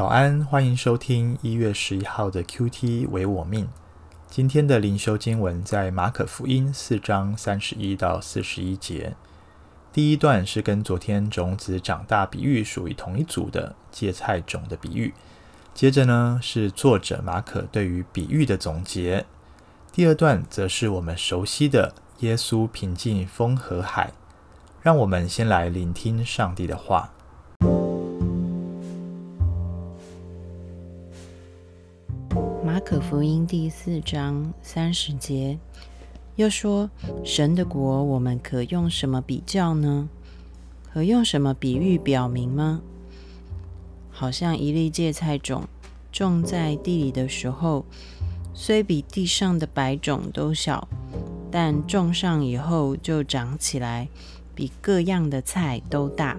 早安，欢迎收听一月十一号的 QT 为我命。今天的灵修经文在马可福音四章三十一到四十一节。第一段是跟昨天种子长大比喻属于同一组的芥菜种的比喻。接着呢是作者马可对于比喻的总结。第二段则是我们熟悉的耶稣平静风和海。让我们先来聆听上帝的话。可福音第四章三十节，又说：“神的国，我们可用什么比较呢？可用什么比喻表明吗？好像一粒芥菜种种在地里的时候，虽比地上的百种都小，但种上以后就长起来，比各样的菜都大，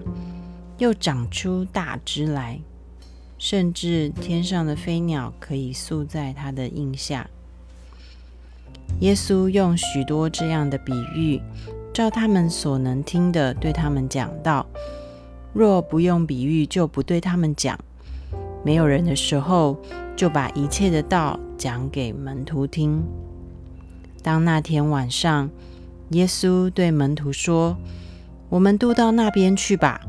又长出大枝来。”甚至天上的飞鸟可以宿在他的荫下。耶稣用许多这样的比喻，照他们所能听的，对他们讲道。若不用比喻，就不对他们讲。没有人的时候，就把一切的道讲给门徒听。当那天晚上，耶稣对门徒说：“我们渡到那边去吧。”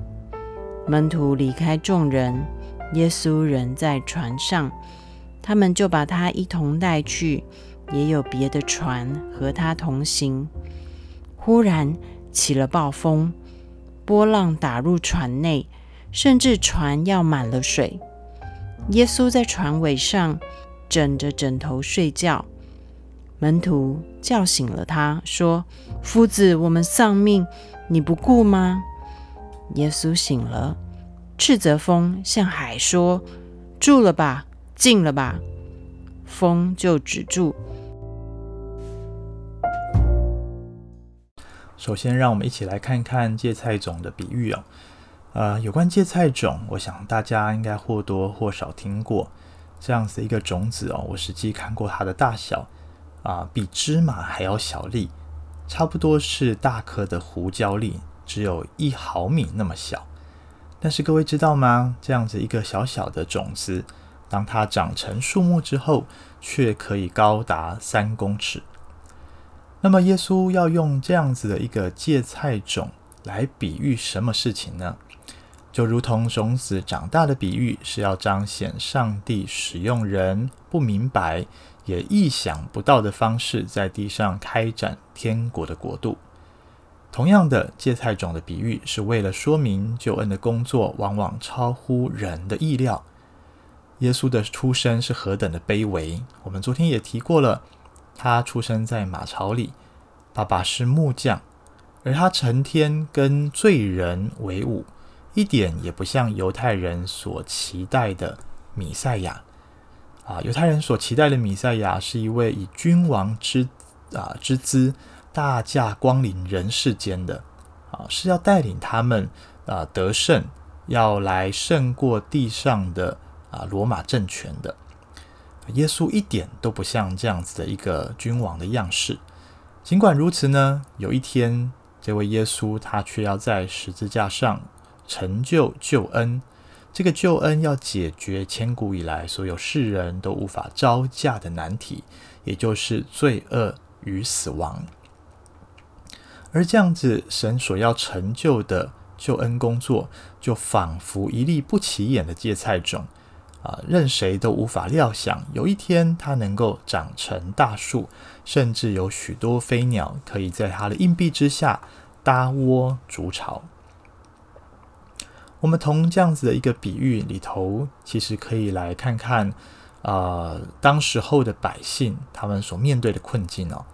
门徒离开众人。耶稣人在船上，他们就把他一同带去，也有别的船和他同行。忽然起了暴风，波浪打入船内，甚至船要满了水。耶稣在船尾上枕着枕头睡觉，门徒叫醒了他，说：“夫子，我们丧命，你不顾吗？”耶稣醒了。斥责风，向海说：“住了吧，静了吧。”风就止住。首先，让我们一起来看看芥菜种的比喻哦。呃，有关芥菜种，我想大家应该或多或少听过这样子一个种子哦。我实际看过它的大小啊，比芝麻还要小粒，差不多是大颗的胡椒粒，只有一毫米那么小。但是各位知道吗？这样子一个小小的种子，当它长成树木之后，却可以高达三公尺。那么耶稣要用这样子的一个芥菜种来比喻什么事情呢？就如同种子长大的比喻，是要彰显上帝使用人不明白也意想不到的方式，在地上开展天国的国度。同样的，芥菜种的比喻是为了说明救恩的工作往往超乎人的意料。耶稣的出生是何等的卑微，我们昨天也提过了。他出生在马槽里，爸爸是木匠，而他成天跟罪人为伍，一点也不像犹太人所期待的米赛亚。啊，犹太人所期待的米赛亚是一位以君王之啊之姿。大驾光临人世间的啊，是要带领他们啊得胜，要来胜过地上的啊罗马政权的。耶稣一点都不像这样子的一个君王的样式。尽管如此呢，有一天，这位耶稣他却要在十字架上成就救恩。这个救恩要解决千古以来所有世人都无法招架的难题，也就是罪恶与死亡。而这样子，神所要成就的救恩工作，就仿佛一粒不起眼的芥菜种，啊，任谁都无法料想，有一天它能够长成大树，甚至有许多飞鸟可以在它的硬币之下搭窝筑巢。我们从这样子的一个比喻里头，其实可以来看看，啊、呃，当时候的百姓他们所面对的困境哦。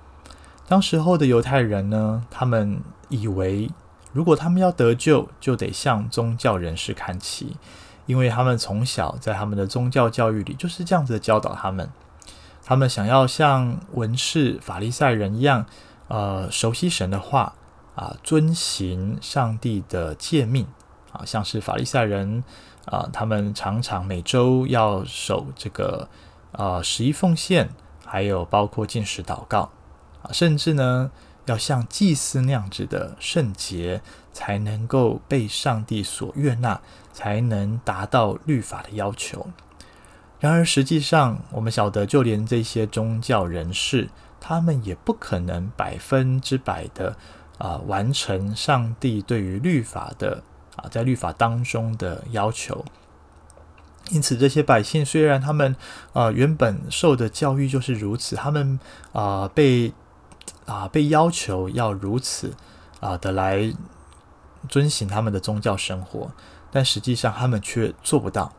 当时候的犹太人呢，他们以为，如果他们要得救，就得向宗教人士看齐，因为他们从小在他们的宗教教育里就是这样子的教导他们。他们想要像文士、法利赛人一样，呃，熟悉神的话啊，遵行上帝的诫命啊，像是法利赛人啊，他们常常每周要守这个呃十一奉献，还有包括禁食祷告。啊，甚至呢，要像祭司那样子的圣洁，才能够被上帝所悦纳，才能达到律法的要求。然而，实际上我们晓得，就连这些宗教人士，他们也不可能百分之百的啊、完成上帝对于律法的啊在律法当中的要求。因此，这些百姓虽然他们啊、原本受的教育就是如此，他们啊、被啊、被要求要如此啊、的来遵行他们的宗教生活，但实际上他们却做不到。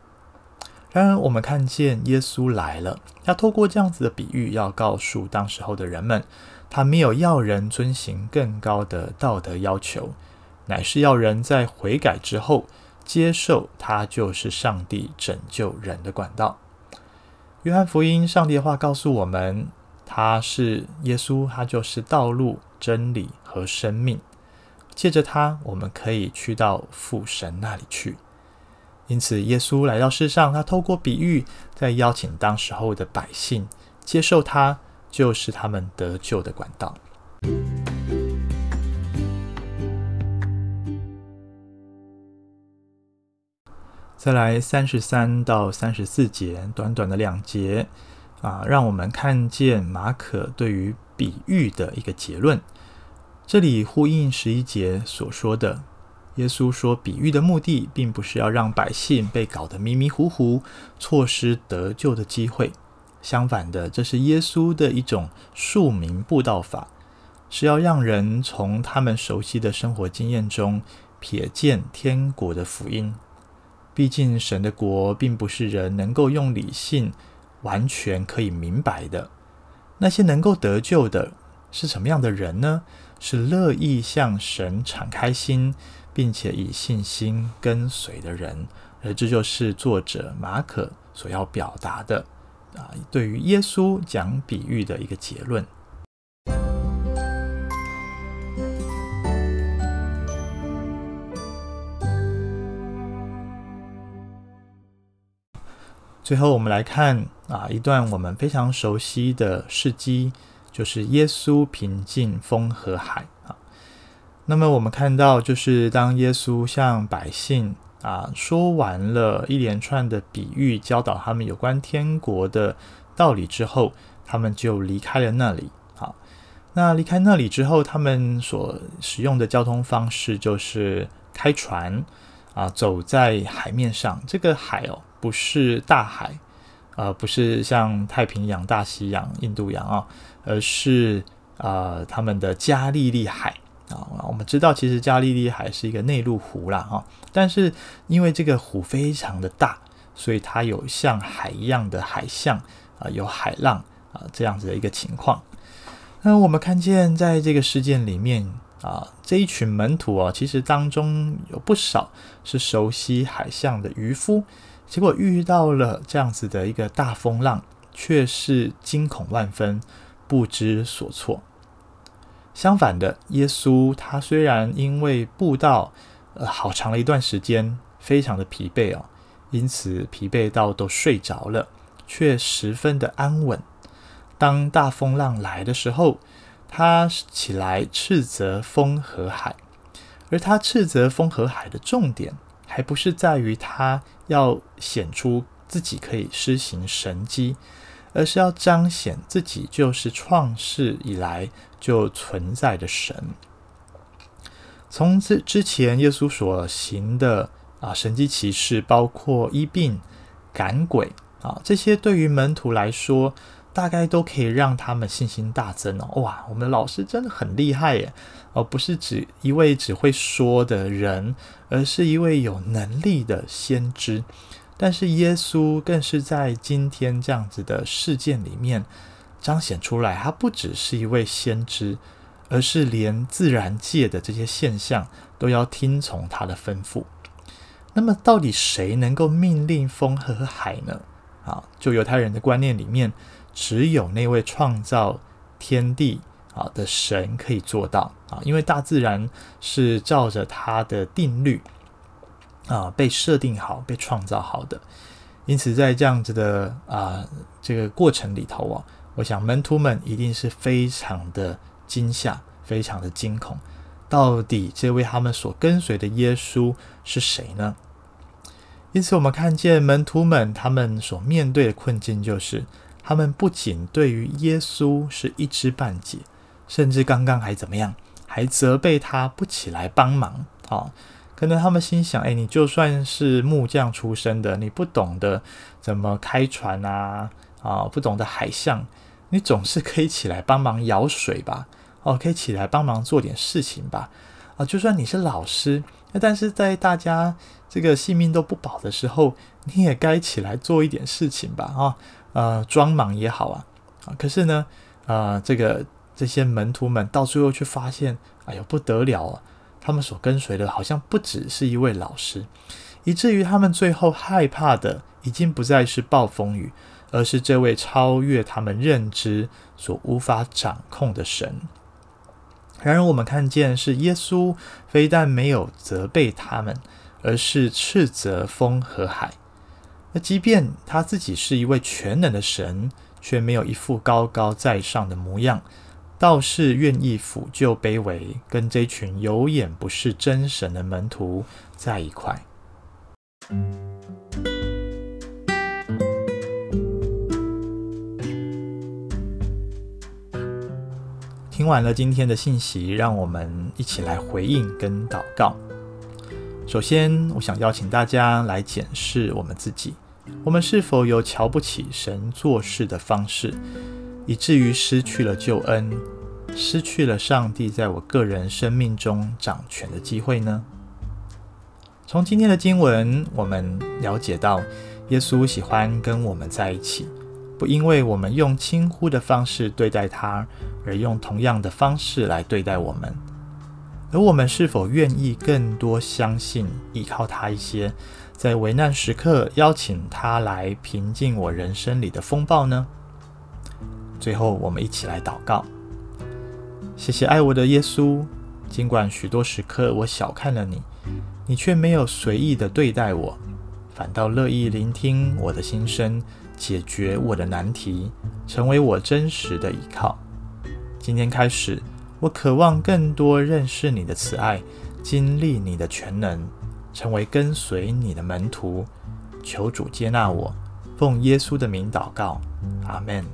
然而，我们看见耶稣来了，他透过这样子的比喻，要告诉当时候的人们，他没有要人遵行更高的道德要求，乃是要人在悔改之后。接受他就是上帝拯救人的管道。约翰福音，上帝的话告诉我们，他是耶稣，他就是道路、真理和生命。借着他，我们可以去到父神那里去。因此，耶稣来到世上，他透过比喻，在邀请当时候的百姓接受他，就是他们得救的管道。再来三十三到三十四节，短短的两节啊，让我们看见马可对于比喻的一个结论。这里呼应十一节所说的，耶稣说比喻的目的，并不是要让百姓被搞得迷迷糊糊，错失得救的机会。相反的，这是耶稣的一种庶民布道法，是要让人从他们熟悉的生活经验中瞥见天国的福音。毕竟，神的国并不是人能够用理性完全可以明白的。那些能够得救的是什么样的人呢？是乐意向神敞开心，并且以信心跟随的人。而这就是作者马可所要表达的啊，对于耶稣讲比喻的一个结论。最后，我们来看啊一段我们非常熟悉的事迹，就是耶稣平静风和海啊。那么我们看到，就是当耶稣向百姓啊说完了一连串的比喻，教导他们有关天国的道理之后，他们就离开了那里。好，那离开那里之后，他们所使用的交通方式就是开船啊，走在海面上。这个海哦。不是大海，呃，不是像太平洋、大西洋、印度洋啊，而是呃他们的加利利海啊。我们知道，其实加利利海是一个内陆湖啦，哈。但是因为这个湖非常的大，所以它有像海一样的海象啊，有海浪啊这样子的一个情况。那我们看见在这个事件里面啊，这一群门徒啊，其实当中有不少是熟悉海象的渔夫。结果遇到了这样子的一个大风浪，却是惊恐万分，不知所措。相反的，耶稣他虽然因为布道呃好长了一段时间，非常的疲惫哦，因此疲惫到都睡着了，却十分的安稳。当大风浪来的时候，他起来斥责风和海，而他斥责风和海的重点，还不是在于他要显出自己可以施行神迹，而是要彰显自己就是创世以来就存在的神。从之之前，耶稣所行的啊神迹奇事，包括医病、赶鬼啊，这些对于门徒来说，大概都可以让他们信心大增哦。哇，我们的老师真的很厉害耶！而不是指一位只会说的人，而是一位有能力的先知。但是耶稣更是在今天这样子的事件里面彰显出来，他不只是一位先知，而是连自然界的这些现象都要听从他的吩咐。那么，到底谁能够命令风和海呢？啊，就犹太人的观念里面，只有那位创造天地啊的神可以做到啊，因为大自然是照着他的定律啊被设定好、被创造好的，因此在这样子的啊这个过程里头啊，我想门徒们一定是非常的惊吓、非常的惊恐。到底这位他们所跟随的耶稣是谁呢？因此，我们看见门徒们他们所面对的困境，就是他们不仅对于耶稣是一知半解，甚至刚刚还怎么样，还责备他不起来帮忙。啊，可能他们心想：哎，你就算是木匠出身的，你不懂得怎么开船啊，啊，不懂得海象，你总是可以起来帮忙舀水吧。哦，可以起来帮忙做点事情吧？啊，就算你是老师，那但是在大家这个性命都不保的时候，你也该起来做一点事情吧？啊，呃，装忙也好啊。啊，可是呢，呃，这个这些门徒们到最后却发现，哎呦不得了啊！他们所跟随的好像不只是一位老师，以至于他们最后害怕的已经不再是暴风雨，而是这位超越他们认知所无法掌控的神。然而，我们看见是耶稣非但没有责备他们，而是斥责风和海。那即便他自己是一位全能的神，却没有一副高高在上的模样，倒是愿意俯就卑微，跟这群有眼不识真神的门徒在一块。听完了今天的信息，让我们一起来回应跟祷告。首先，我想邀请大家来检视我们自己：我们是否有瞧不起神做事的方式，以至于失去了救恩，失去了上帝在我个人生命中掌权的机会呢？从今天的经文，我们了解到，耶稣喜欢跟我们在一起。不因为我们用轻忽的方式对待他，而用同样的方式来对待我们。而我们是否愿意更多相信、依靠他一些，在危难时刻邀请他来平静我人生里的风暴呢？最后，我们一起来祷告：谢谢爱我的耶稣，尽管许多时刻我小看了你，你却没有随意的对待我，反倒乐意聆听我的心声。解决我的难题，成为我真实的依靠。今天开始，我渴望更多认识你的慈爱，经历你的全能，成为跟随你的门徒。求主接纳我，奉耶稣的名祷告，阿门。